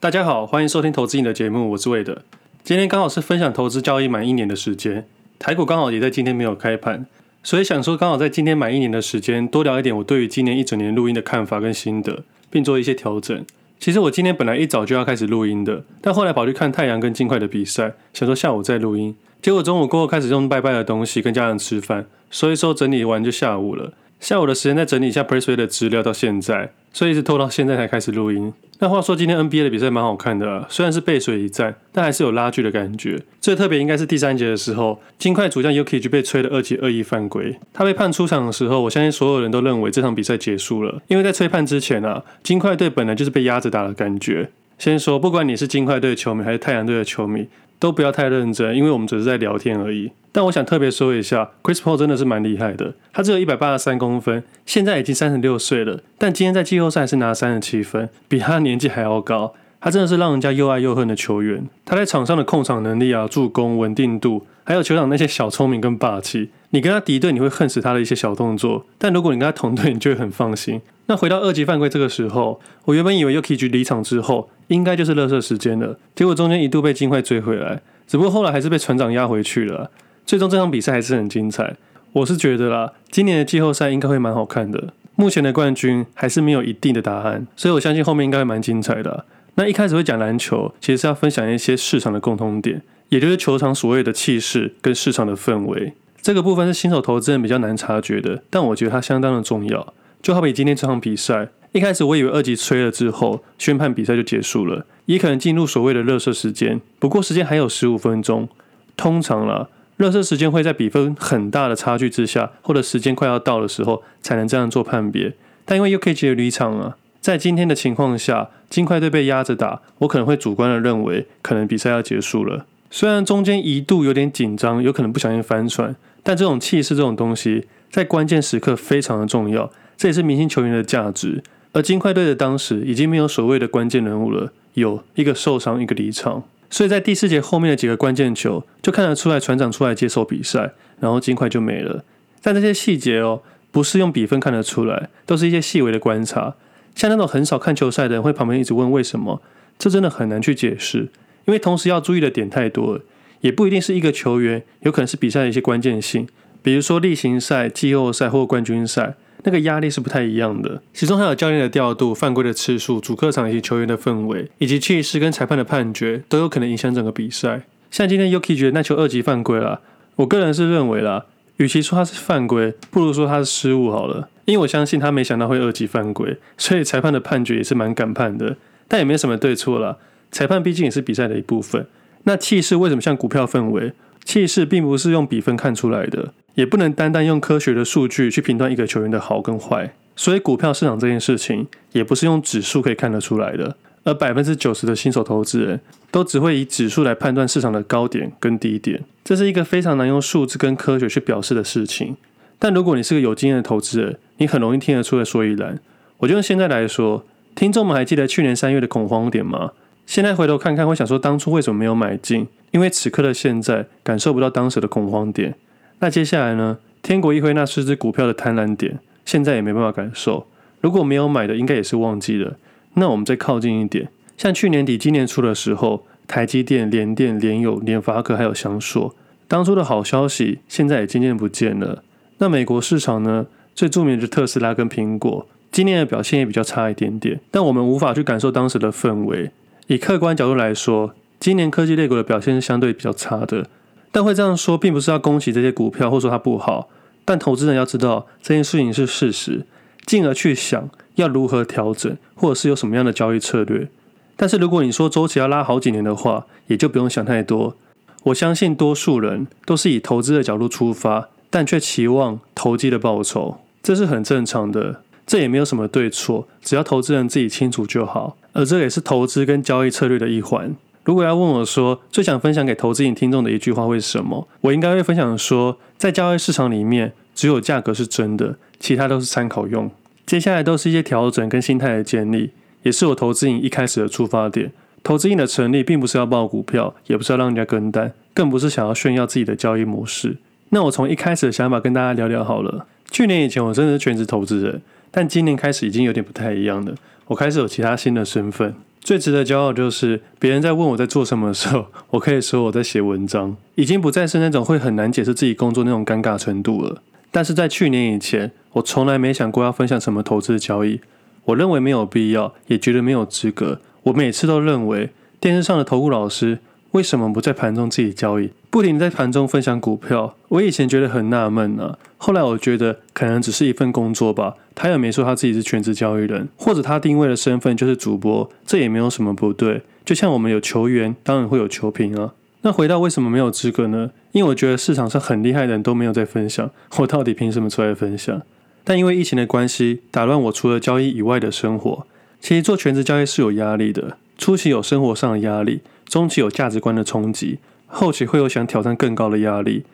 大家好，欢迎收听投资你的节目，我是魏德。今天刚好是分享投资交易满一年的时间，台股刚好也在今天没有开盘，所以想说刚好在今天满一年的时间，多聊一点我对于今年一整年录音的看法跟心得，并做一些调整。其实我今天本来一早就要开始录音的，但后来跑去看太阳跟金块的比赛，想说下午再录音，结果中午过后开始用拜拜的东西跟家人吃饭，所以说整理完就下午了。下午的时间再整理一下 Pressplay 的资料，到现在，所以一直拖到现在才开始录音。那话说，今天 NBA 的比赛蛮好看的啊，虽然是背水一战，但还是有拉锯的感觉。最特别应该是第三节的时候，金块主将 Jokic 被吹了二级恶意犯规。他被判出场的时候，我相信所有人都认为这场比赛结束了，因为在吹判之前啊，金块队本来就是被压着打的感觉。先说，不管你是金块队的球迷还是太阳队的球迷。都不要太认真，因为我们只是在聊天而已。但我想特别说一下，Chris Paul 真的是蛮厉害的。他只有一百八十三公分，现在已经三十六岁了，但今天在季后赛是拿三十七分，比他年纪还要高。他真的是让人家又爱又恨的球员。他在场上的控场能力啊、助攻、稳定度，还有球场那些小聪明跟霸气，你跟他敌对，你会恨死他的一些小动作；但如果你跟他同队，你就会很放心。那回到二级犯规这个时候，我原本以为 Jokic 离场之后，应该就是垃圾时间了。结果中间一度被金块追回来，只不过后来还是被船长压回去了。最终这场比赛还是很精彩。我是觉得啦，今年的季后赛应该会蛮好看的。目前的冠军还是没有一定的答案，所以我相信后面应该会蛮精彩的。那一开始会讲篮球，其实是要分享一些市场的共通点，也就是球场所谓的气势跟市场的氛围。这个部分是新手投资人比较难察觉的，但我觉得它相当的重要。就好比今天这场比赛，一开始我以为二级吹了之后，宣判比赛就结束了，也可能进入所谓的热射时间。不过时间还有十五分钟，通常啦，热射时间会在比分很大的差距之下，或者时间快要到的时候，才能这样做判别。但因为 UKG 的离场了。在今天的情况下，金块队被压着打，我可能会主观的认为，可能比赛要结束了。虽然中间一度有点紧张，有可能不小心翻船，但这种气势这种东西，在关键时刻非常的重要，这也是明星球员的价值。而金块队的当时已经没有所谓的关键人物了，有一个受伤，一个离场，所以在第四节后面的几个关键球，就看得出来船长出来接手比赛，然后金块就没了。但这些细节哦，不是用比分看得出来，都是一些细微的观察。像那种很少看球赛的人，会旁边一直问为什么，这真的很难去解释，因为同时要注意的点太多了，也不一定是一个球员，有可能是比赛的一些关键性，比如说例行赛、季后赛或冠军赛，那个压力是不太一样的。其中还有教练的调度、犯规的次数、主客场以及球员的氛围，以及气势跟裁判的判决，都有可能影响整个比赛。像今天 Yuki 觉得那球二级犯规了，我个人是认为啦。与其说他是犯规，不如说他是失误好了。因为我相信他没想到会二级犯规，所以裁判的判决也是蛮敢判的。但也没什么对错啦，裁判毕竟也是比赛的一部分。那气势为什么像股票氛围？气势并不是用比分看出来的，也不能单单用科学的数据去评断一个球员的好跟坏。所以股票市场这件事情，也不是用指数可以看得出来的。而百分之九十的新手投资人都只会以指数来判断市场的高点跟低点，这是一个非常难用数字跟科学去表示的事情。但如果你是个有经验的投资人，你很容易听得出来所以然。我就用现在来说，听众们还记得去年三月的恐慌点吗？现在回头看看，会想说当初为什么没有买进？因为此刻的现在感受不到当时的恐慌点。那接下来呢？天国一挥那四只股票的贪婪点，现在也没办法感受。如果没有买的，应该也是忘记了。那我们再靠近一点，像去年底、今年初的时候，台积电、联电、联友、联发科还有祥硕，当初的好消息，现在也渐渐不见了。那美国市场呢？最著名的是特斯拉跟苹果，今年的表现也比较差一点点。但我们无法去感受当时的氛围。以客观角度来说，今年科技类股的表现是相对比较差的。但会这样说，并不是要恭喜这些股票，或说它不好。但投资人要知道这件事情是事实，进而去想。要如何调整，或者是有什么样的交易策略？但是如果你说周期要拉好几年的话，也就不用想太多。我相信多数人都是以投资的角度出发，但却期望投机的报酬，这是很正常的。这也没有什么对错，只要投资人自己清楚就好。而这也是投资跟交易策略的一环。如果要问我说最想分享给投资瘾听众的一句话会是什么？我应该会分享说，在交易市场里面，只有价格是真的，其他都是参考用。接下来都是一些调整跟心态的建立，也是我投资瘾一开始的出发点。投资瘾的成立，并不是要抱股票，也不是要让人家跟单，更不是想要炫耀自己的交易模式。那我从一开始的想法跟大家聊聊好了。去年以前我真的是全职投资人，但今年开始已经有点不太一样了。我开始有其他新的身份，最值得骄傲就是别人在问我在做什么的时候，我可以说我在写文章，已经不再是那种会很难解释自己工作那种尴尬程度了。但是在去年以前，我从来没想过要分享什么投资交易，我认为没有必要，也觉得没有资格。我每次都认为电视上的投顾老师为什么不在盘中自己交易，不停在盘中分享股票？我以前觉得很纳闷呢，后来我觉得可能只是一份工作吧。他也没说他自己是全职交易人，或者他定位的身份就是主播，这也没有什么不对。就像我们有球员，当然会有球评啊。那回到为什么没有资格呢？因为我觉得市场上很厉害的人都没有在分享，我到底凭什么出来分享？但因为疫情的关系，打乱我除了交易以外的生活。其实做全职交易是有压力的，初期有生活上的压力，中期有价值观的冲击，后期会有想挑战更高的压力。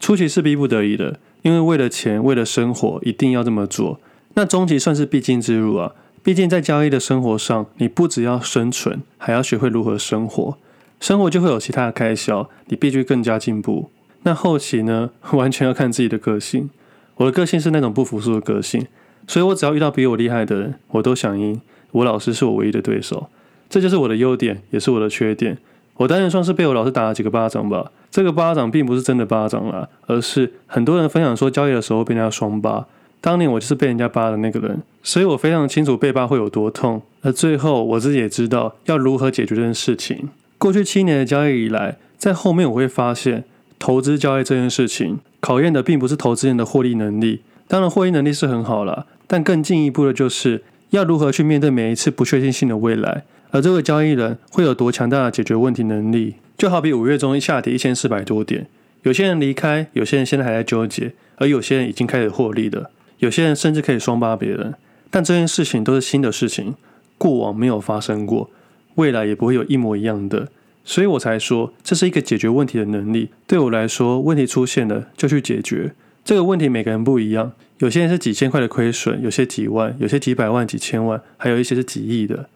初期是逼不得已的，因为为了钱，为了生活，一定要这么做。那中期算是必经之路啊，毕竟在交易的生活上，你不只要生存，还要学会如何生活。生活就会有其他的开销，你必须更加进步。那后期呢，完全要看自己的个性。我的个性是那种不服输的个性，所以我只要遇到比我厉害的人，我都想赢。我老师是我唯一的对手，这就是我的优点，也是我的缺点。我当然算是被我老师打了几个巴掌吧。这个巴掌并不是真的巴掌啦，而是很多人分享说交易的时候被人家双巴。当年我就是被人家巴的那个人，所以我非常清楚被巴会有多痛。而最后我自己也知道要如何解决这件事情。过去七年的交易以来，在后面我会发现，投资交易这件事情考验的并不是投资人的获利能力，当然获利能力是很好啦，但更进一步的就是要如何去面对每一次不确定性的未来，而这个交易人会有多强大的解决问题能力。就好比五月中一下跌一千四百多点，有些人离开，有些人现在还在纠结，而有些人已经开始获利了，有些人甚至可以双八别人。但这件事情都是新的事情，过往没有发生过。未来也不会有一模一样的，所以我才说这是一个解决问题的能力。对我来说，问题出现了就去解决。这个问题每个人不一样，有些人是几千块的亏损，有些几万，有些几百万、几千万，还有一些是几亿的。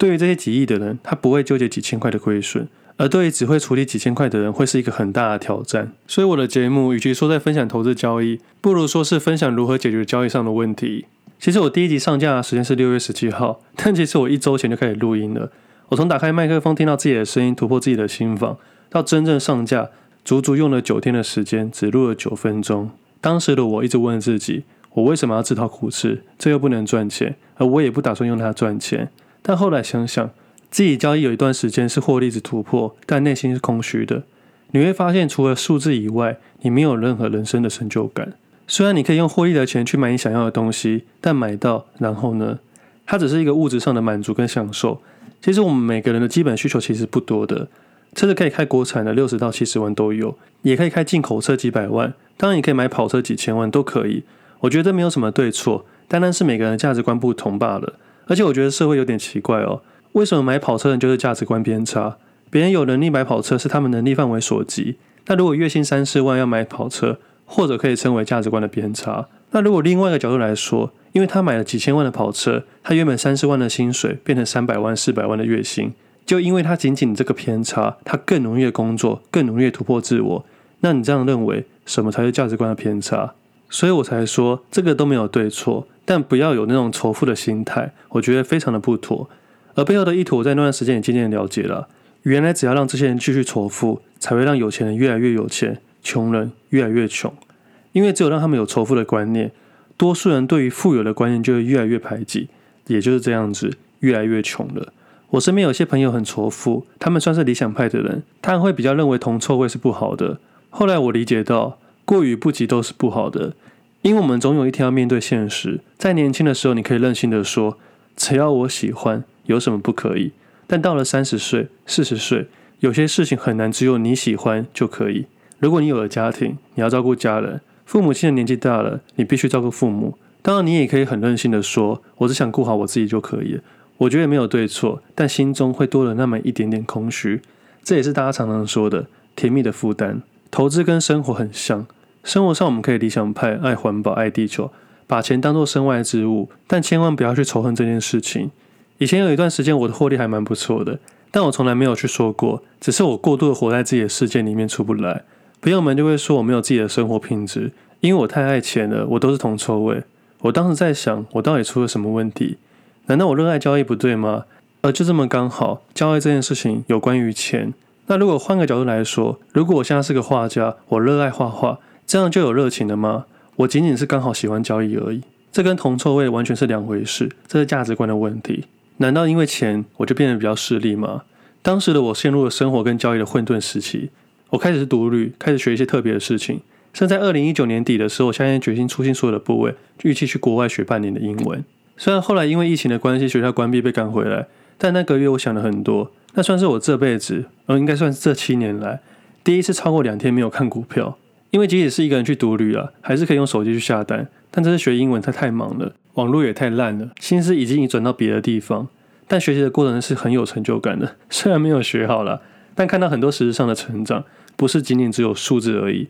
对于这些几亿的人，他不会纠结几千块的亏损，而对于只会处理几千块的人，会是一个很大的挑战。所以我的节目与其说在分享投资交易，不如说是分享如何解决交易上的问题。其实我第一集上架的时间是六月十七号，但其实我一周前就开始录音了。我从打开麦克风听到自己的声音，突破自己的心房，到真正上架，足足用了九天的时间，只录了九分钟。当时的我一直问自己：我为什么要自讨苦吃？这又不能赚钱，而我也不打算用它赚钱。但后来想想，自己交易有一段时间是获利值突破，但内心是空虚的。你会发现，除了数字以外，你没有任何人生的成就感。虽然你可以用获利的钱去买你想要的东西，但买到然后呢？它只是一个物质上的满足跟享受。其实我们每个人的基本需求其实不多的，车子可以开国产的六十到七十万都有，也可以开进口车几百万，当然也可以买跑车几千万都可以。我觉得没有什么对错，单单是每个人的价值观不同罢了。而且我觉得社会有点奇怪哦，为什么买跑车的人就是价值观偏差？别人有能力买跑车是他们能力范围所及，那如果月薪三四万要买跑车，或者可以称为价值观的偏差。那如果另外一个角度来说，因为他买了几千万的跑车，他原本三四万的薪水变成三百万、四百万的月薪，就因为他仅仅这个偏差，他更努力的工作，更努力的突破自我。那你这样认为，什么才是价值观的偏差？所以我才说这个都没有对错，但不要有那种仇富的心态，我觉得非常的不妥。而背后的意图，我在那段时间也渐渐了解了，原来只要让这些人继续仇富，才会让有钱人越来越有钱，穷人越来越穷。因为只有让他们有仇富的观念。多数人对于富有的观念就会越来越排挤，也就是这样子，越来越穷了。我身边有些朋友很仇富，他们算是理想派的人，他们会比较认为铜臭味是不好的。后来我理解到，过与不及都是不好的，因为我们总有一天要面对现实。在年轻的时候，你可以任性的说，只要我喜欢，有什么不可以？但到了三十岁、四十岁，有些事情很难只有你喜欢就可以。如果你有了家庭，你要照顾家人。父母亲的年纪大了，你必须照顾父母。当然，你也可以很任性的说：“我只想顾好我自己就可以了。”我觉得没有对错，但心中会多了那么一点点空虚。这也是大家常常说的甜蜜的负担。投资跟生活很像，生活上我们可以理想派，爱环保，爱地球，把钱当作身外之物，但千万不要去仇恨这件事情。以前有一段时间，我的获利还蛮不错的，但我从来没有去说过，只是我过度的活在自己的世界里面出不来。朋友们就会说我没有自己的生活品质，因为我太爱钱了，我都是铜臭味。我当时在想，我到底出了什么问题？难道我热爱交易不对吗？而就这么刚好，交易这件事情有关于钱。那如果换个角度来说，如果我现在是个画家，我热爱画画，这样就有热情了吗？我仅仅是刚好喜欢交易而已，这跟铜臭味完全是两回事，这是价值观的问题。难道因为钱我就变得比较势利吗？当时的我陷入了生活跟交易的混沌时期，我开始是独旅，开始学一些特别的事情。甚至在二零一九年底的时候，我下定决心出清所有的部位，预期去国外学半年的英文。虽然后来因为疫情的关系，学校关闭被赶回来，但那个月我想了很多。那算是我这辈子，而应该算是这七年来第一次超过两天没有看股票。因为即使是一个人去独旅啊，还是可以用手机去下单。但这次学英文他太忙了，网络也太烂了，心思已经移转到别的地方。但学习的过程是很有成就感的，虽然没有学好了，但看到很多实质上的成长，不是仅仅只有数字而已。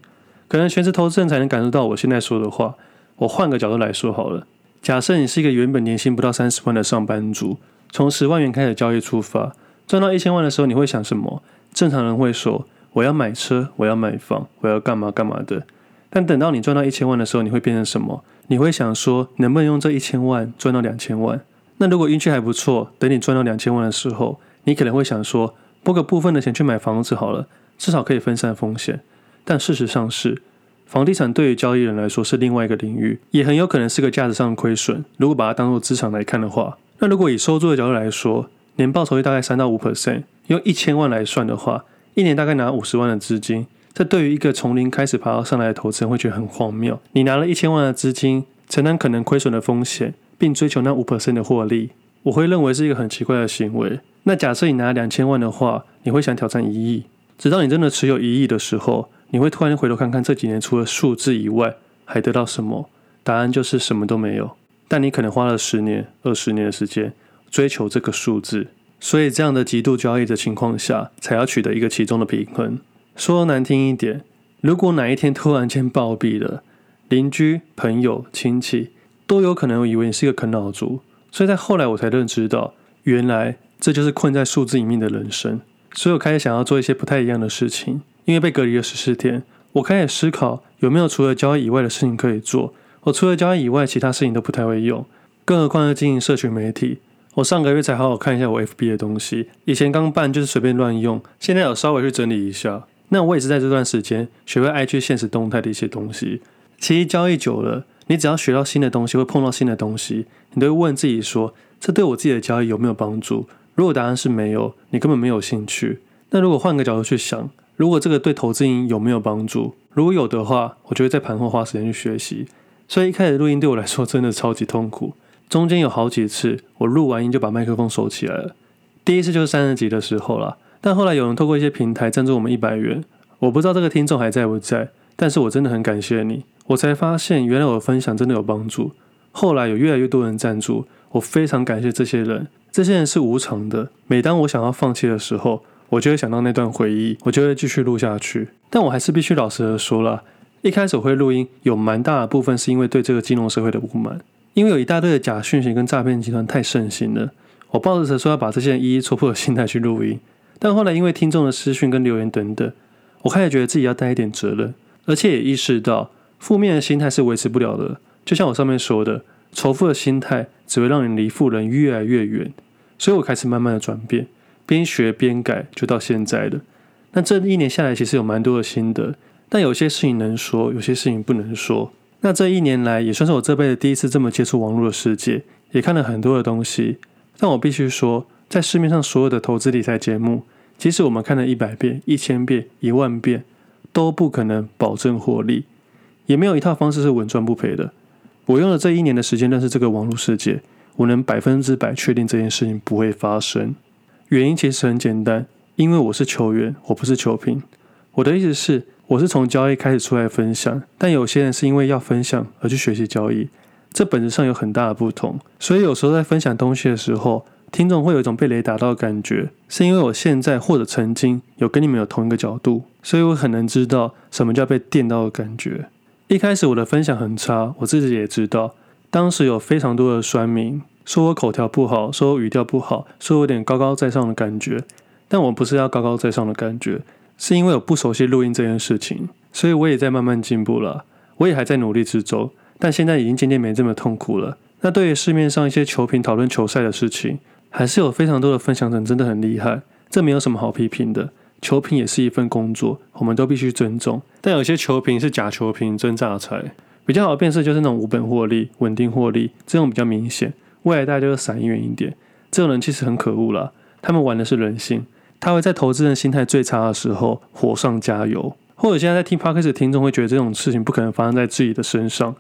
可能全职投资人才能感受到我现在说的话。我换个角度来说好了，假设你是一个原本年薪不到三十万的上班族，从十万元开始交易出发。赚到一千万的时候，你会想什么？正常人会说：“我要买车，我要买房，我要干嘛干嘛的。”但等到你赚到一千万的时候，你会变成什么？你会想说：“能不能用这一千万赚到两千万？”那如果运气还不错，等你赚到两千万的时候，你可能会想说：“拨个部分的钱去买房子好了，至少可以分散风险。”但事实上是，房地产对于交易人来说是另外一个领域，也很有可能是个价值上的亏损。如果把它当做资产来看的话，那如果以收租的角度来说，年报酬率大概三到五 percent，用一千万来算的话，一年大概拿五十万的资金。这对于一个从零开始爬到上来的投资人会觉得很荒谬。你拿了一千万的资金，承担可能亏损的风险，并追求那五 percent 的获利，我会认为是一个很奇怪的行为。那假设你拿两千万的话，你会想挑战一亿，直到你真的持有一亿的时候，你会突然回头看看这几年除了数字以外，还得到什么？答案就是什么都没有。但你可能花了十年、二十年的时间。追求这个数字，所以这样的极度交易的情况下，才要取得一个其中的平衡。说难听一点，如果哪一天突然间暴毙了，邻居、朋友、亲戚都有可能以为你是一个啃老族。所以在后来我才认知到，原来这就是困在数字里面的人生。所以我开始想要做一些不太一样的事情。因为被隔离了十四天，我开始思考有没有除了交易以外的事情可以做。我除了交易以外，其他事情都不太会用，更何况是经营社群媒体。我上个月才好好看一下我 FB 的东西，以前刚办就是随便乱用，现在有稍微去整理一下。那我也是在这段时间学会 IG 现实动态的一些东西。其实交易久了，你只要学到新的东西，会碰到新的东西，你都会问自己说：这对我自己的交易有没有帮助？如果答案是没有，你根本没有兴趣。那如果换个角度去想，如果这个对投资瘾有没有帮助？如果有的话，我就会在盘后花时间去学习。所以一开始录音对我来说真的超级痛苦。中间有好几次，我录完音就把麦克风收起来了。第一次就是三十集的时候啦，但后来有人透过一些平台赞助我们一百元，我不知道这个听众还在不在，但是我真的很感谢你。我才发现原来我的分享真的有帮助。后来有越来越多人赞助，我非常感谢这些人。这些人是无偿的。每当我想要放弃的时候，我就会想到那段回忆，我就会继续录下去。但我还是必须老实的说了，一开始我会录音，有蛮大的部分是因为对这个金融社会的不满。因为有一大堆的假讯息跟诈骗集团太盛行了，我抱着说要把这些人一一戳破的心态去录音，但后来因为听众的私讯跟留言等等，我开始觉得自己要担一点责任，而且也意识到负面的心态是维持不了的。就像我上面说的，仇富的心态只会让你离富人越来越远。所以我开始慢慢的转变，边学边改，就到现在了。那这一年下来，其实有蛮多的心得，但有些事情能说，有些事情不能说。那这一年来也算是我这辈子第一次这么接触网络的世界，也看了很多的东西。但我必须说，在市面上所有的投资理财节目，即使我们看了一百遍、一千遍、一万遍，都不可能保证获利，也没有一套方式是稳赚不赔的。我用了这一年的时间认识这个网络世界，我能百分之百确定这件事情不会发生。原因其实很简单，因为我是球员，我不是球评。我的意思是。我是从交易开始出来分享，但有些人是因为要分享而去学习交易，这本质上有很大的不同。所以有时候在分享东西的时候，听众会有一种被雷打到的感觉，是因为我现在或者曾经有跟你们有同一个角度，所以我很能知道什么叫被电到的感觉。一开始我的分享很差，我自己也知道，当时有非常多的酸民说我口条不好，说我语调不好，说我有点高高在上的感觉，但我不是要高高在上的感觉。是因为我不熟悉录音这件事情，所以我也在慢慢进步了。我也还在努力之中，但现在已经渐渐没这么痛苦了。那对于市面上一些球评讨论球赛的事情，还是有非常多的分享者真的很厉害，这没有什么好批评的。球评也是一份工作，我们都必须尊重。但有些球评是假球评，真榨财。比较好的辨识就是那种无本获利、稳定获利，这种比较明显。未来大家就闪远一点。这种人其实很可恶啦，他们玩的是人性。他会在投资人心态最差的时候火上加油。或者现在在听 Podcast 的听众会觉得这种事情不可能发生在自己的身上，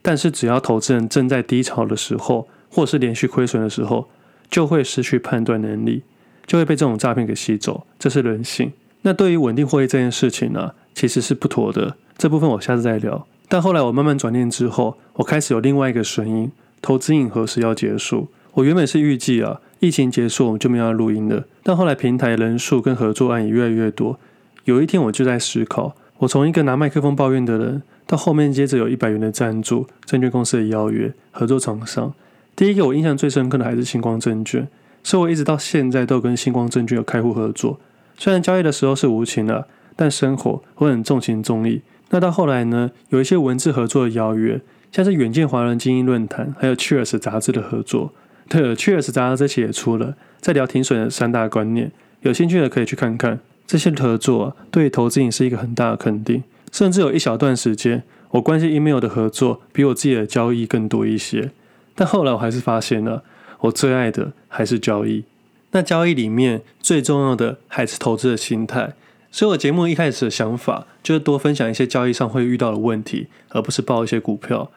但是只要投资人正在低潮的时候，或是连续亏损的时候，就会失去判断能力。就会被这种诈骗给吸走，这是人性。那对于稳定获利这件事情呢、其实是不妥的。这部分我下次再聊。但后来我慢慢转念之后，我开始有另外一个声音：投资瘾何时要结束？我原本是预计啊，疫情结束我们就没有要录音了。但后来平台人数跟合作案也越来越多。有一天我就在思考，我从一个拿麦克风抱怨的人，到后面接着有一百元的赞助、证券公司的邀约、合作厂商。第一个我印象最深刻的还是星光证券。所以我一直到现在都跟星光证券有开户合作，虽然交易的时候是无情的，但生活我很重情重义。那到后来呢，有一些文字合作的邀约，像是远见华人精英论坛，还有 Cheers 杂志的合作。对了，Cheers 杂志这期也出了，在聊停损的三大观念，有兴趣的可以去看看。这些合作啊，对投资瘾是一个很大的肯定。甚至有一小段时间，我关心 email 的合作比我自己的交易更多一些。但后来我还是发现了。我最爱的还是交易，那交易里面最重要的还是投资的心态。所以我节目一开始的想法就是多分享一些交易上会遇到的问题，而不是报一些股票。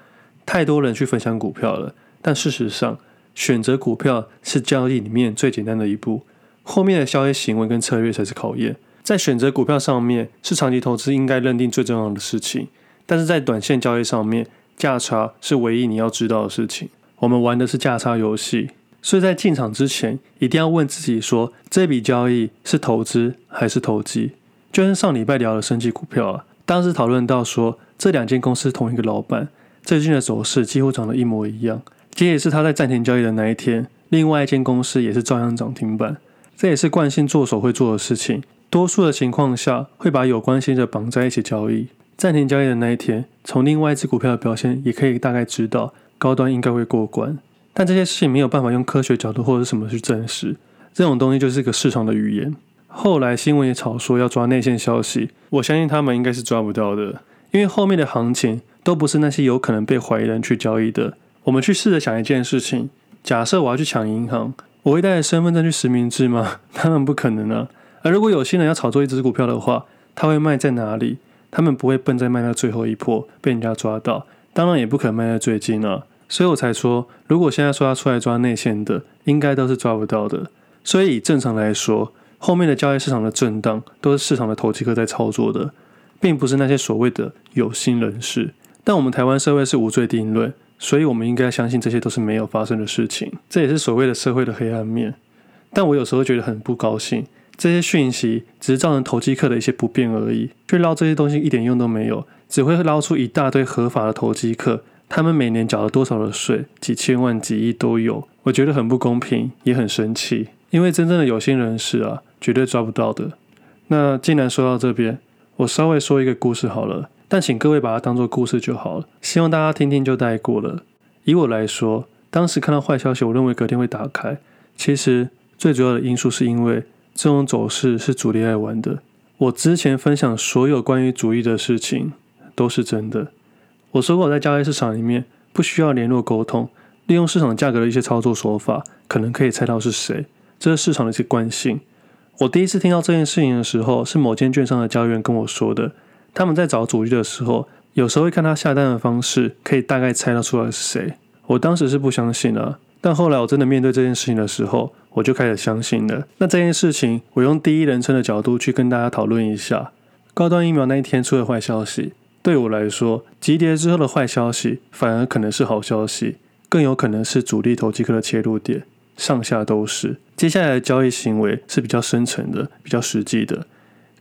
太多人去分享股票了，但事实上选择股票是交易里面最简单的一步，后面的交易行为跟策略才是考验。在选择股票上面是长期投资应该认定最重要的事情，但是在短线交易上面价差是唯一你要知道的事情。我们玩的是价差游戏，所以在进场之前一定要问自己说：这笔交易是投资还是投机？就像上礼拜聊的升级股票啊，当时讨论到说这两间公司同一个老板，最近的走势几乎长得一模一样。这也是他在暂停交易的那一天，另外一间公司也是照样涨停板。这也是惯性做手会做的事情，多数的情况下会把有关系的绑在一起交易。暂停交易的那一天，从另外一只股票的表现也可以大概知道。高端应该会过关，但这些事情没有办法用科学角度或者什么去证实。这种东西就是一个市场的语言。后来新闻也炒说要抓内线消息，我相信他们应该是抓不到的，因为后面的行情都不是那些有可能被怀疑人去交易的。我们去试着想一件事情：假设我要去抢银行，我会带着身份证去实名制吗？当然不可能啊。而如果有心人要炒作一只股票的话，他会卖在哪里？他们不会笨在卖到最后一波被人家抓到。当然也不可能卖在最近啊，所以我才说，如果现在说要出来抓内线的，应该都是抓不到的。所以正常来说，后面的交易市场的震荡都是市场的投机客在操作的，并不是那些所谓的有心人士。但我们台湾社会是无罪定论，所以我们应该相信这些都是没有发生的事情。这也是所谓的社会的黑暗面。但我有时候觉得很不高兴，这些讯息只是造成投机客的一些不便而已，去捞这些东西一点用都没有。只会捞出一大堆合法的投机客，他们每年缴了多少的税，几千万、几亿都有，我觉得很不公平，也很生气。因为真正的有心人士啊，绝对抓不到的。那既然说到这边，我稍微说一个故事好了，但请各位把它当做故事就好了，希望大家听听就带过了。以我来说，当时看到坏消息，我认为隔天会打开。其实最主要的因素是因为这种走势是主力爱玩的。我之前分享所有关于主力的事情。都是真的。我说过，在交易市场里面不需要联络沟通，利用市场价格的一些操作手法，可能可以猜到是谁。这是市场的一些惯性。我第一次听到这件事情的时候，是某间券商的交易员跟我说的。他们在找主力的时候，有时候会看他下单的方式，可以大概猜得出来是谁。我当时是不相信的，但后来我真的面对这件事情的时候，我就开始相信了。那这件事情，我用第一人称的角度去跟大家讨论一下。高端疫苗那一天出的坏消息。对我来说，急跌之后的坏消息反而可能是好消息，更有可能是主力投机客的切入点，上下都是。接下来的交易行为是比较深层的、比较实际的。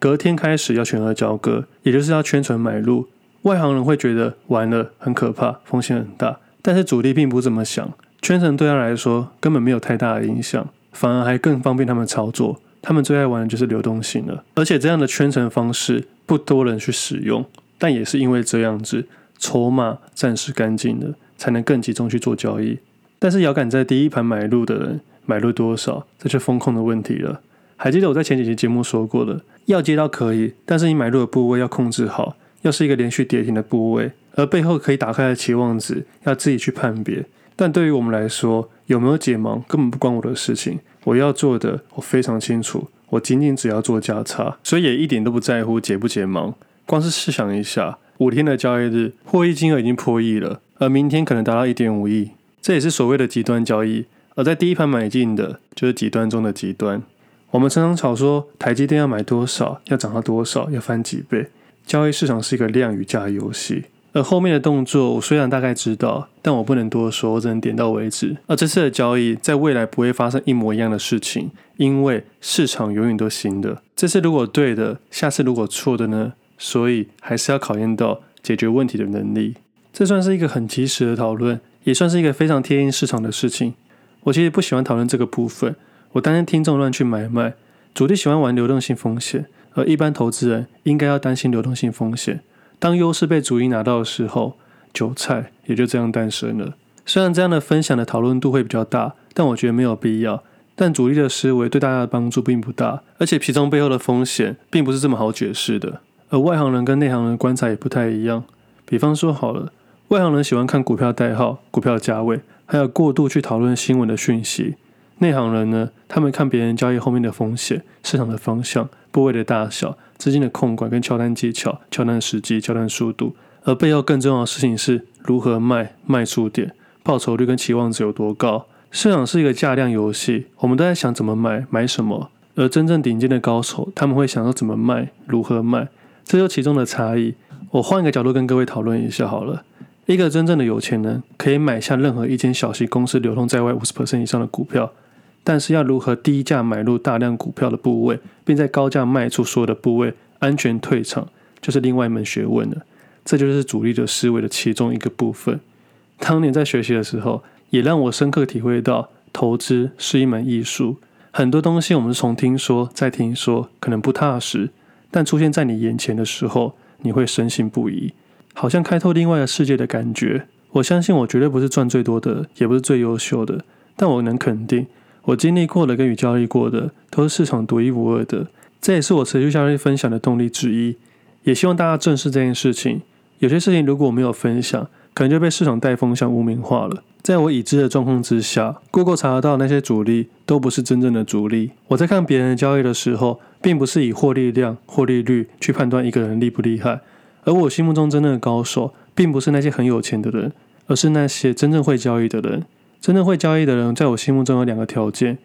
隔天开始要全额交割，也就是要圈存买入。外行人会觉得完了很可怕，风险很大，但是主力并不这么想，圈存对他来说根本没有太大的影响，反而还更方便他们操作。他们最爱玩的就是流动性了，而且这样的圈存方式不多人去使用。但也是因为这样子，筹码暂时干净了，才能更集中去做交易。但是，遥感在第一盘买入的人，买入多少，这是风控的问题了。还记得我在前几期节目说过的，要接到可以，但是你买入的部位要控制好，要是一个连续跌停的部位，而背后可以打开的期望值要自己去判别。但对于我们来说，有没有解盲根本不关我的事情。我要做的我非常清楚，我仅仅只要做价差，所以也一点都不在乎解不解盲。光是试想一下，五天的交易日，获益金额已经破亿了，而明天可能达到一点五亿，这也是所谓的极端交易。而在第一盘买进的，就是极端中的极端。我们常常吵说，台积电要买多少，要涨到多少，要翻几倍。交易市场是一个量与价的游戏，而后面的动作我虽然大概知道，但我不能多说，我只能点到为止。而这次的交易，在未来不会发生一模一样的事情，因为市场永远都新的。这次如果对的，下次如果错的呢？所以还是要考验到解决问题的能力。这算是一个很及时的讨论，也算是一个非常贴近市场的事情。我其实不喜欢讨论这个部分。我担心听众乱去买卖，主力喜欢玩流动性风险，而一般投资人应该要担心流动性风险。当优势被主力拿到的时候，韭菜也就这样诞生了。虽然这样的分享的讨论度会比较大，但我觉得没有必要。但主力的思维对大家的帮助并不大，而且其中背后的风险并不是这么好解释的。而外行人跟内行人观察也不太一样。比方说好了，外行人喜欢看股票代号、股票价位，还有过度去讨论新闻的讯息。内行人呢，他们看别人交易后面的风险、市场的方向、部位的大小、资金的控管跟敲单技巧、敲单时机、敲单速度，而背后更重要的事情是如何卖、卖出点、报酬率跟期望值有多高。市场是一个价量游戏，我们都在想怎么买、买什么，而真正顶尖的高手，他们会想到怎么卖、如何卖，这就其中的差异。我换一个角度跟各位讨论一下好了。一个真正的有钱人可以买下任何一间小型公司流通在外五十 percent 以上的股票。但是要如何低价买入大量股票的部位，并在高价卖出所有的部位，安全退场，就是另外一门学问了。这就是主力的思维的其中一个部分。当年在学习的时候，也让我深刻体会到，投资是一门艺术。很多东西我们是从听说再听说，可能不踏实，但出现在你眼前的时候，你会深信不疑，好像开拓另外一个世界的感觉。我相信我绝对不是赚最多的，也不是最优秀的，但我能肯定。我经历过的跟与交易过的都是市场独一无二的，这也是我持续下去分享的动力之一。也希望大家正视这件事情。有些事情如果我没有分享，可能就被市场带风向污名化了。在我已知的状况之下，Google 查得到那些主力都不是真正的主力。我在看别人的交易的时候，并不是以获利量、获利率去判断一个人厉不厉害，而我心目中真正的高手，并不是那些很有钱的人，而是那些真正会交易的人。真正会交易的人，在我心目中有两个条件：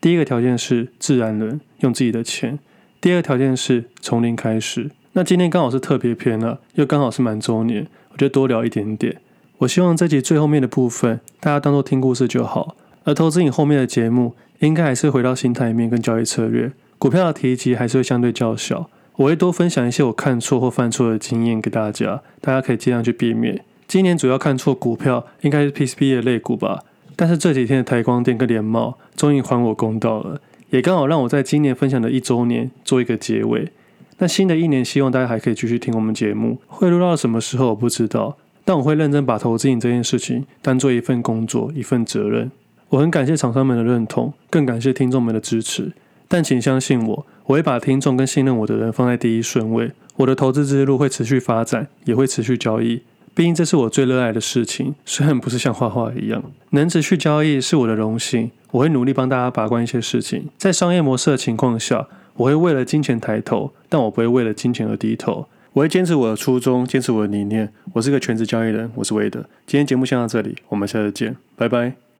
第一个条件是自然人，用自己的钱；第二个条件是从零开始。那今天刚好是特别篇了，又刚好是满周年，我就多聊一点点。我希望这集最后面的部分，大家当做听故事就好。而投资瘾后面的节目，应该还是回到心态面跟交易策略，股票的提及还是会相对较小。我会多分享一些我看错或犯错的经验给大家，大家可以尽量去避免。今年主要看错股票，应该是 PCB 的类股吧。但是这几天的台光电跟联茂终于还我公道了，也刚好让我在今年分享的一周年做一个结尾。那新的一年，希望大家还可以继续听我们节目。会录到什么时候我不知道，但我会认真把投资瘾这件事情当做一份工作，一份责任。我很感谢厂商们的认同，更感谢听众们的支持。但请相信我，我会把听众跟信任我的人放在第一顺位。我的投资之路会持续发展，也会持续交易。毕竟这是我最热爱的事情，虽然不是像画画一样，能持续交易是我的荣幸。我会努力帮大家把关一些事情，在商业模式的情况下，我会为了金钱抬头，但我不会为了金钱而低头。我会坚持我的初衷，坚持我的理念。我是个全职交易人，我是韦德。今天节目先到这里，我们下次见，拜拜。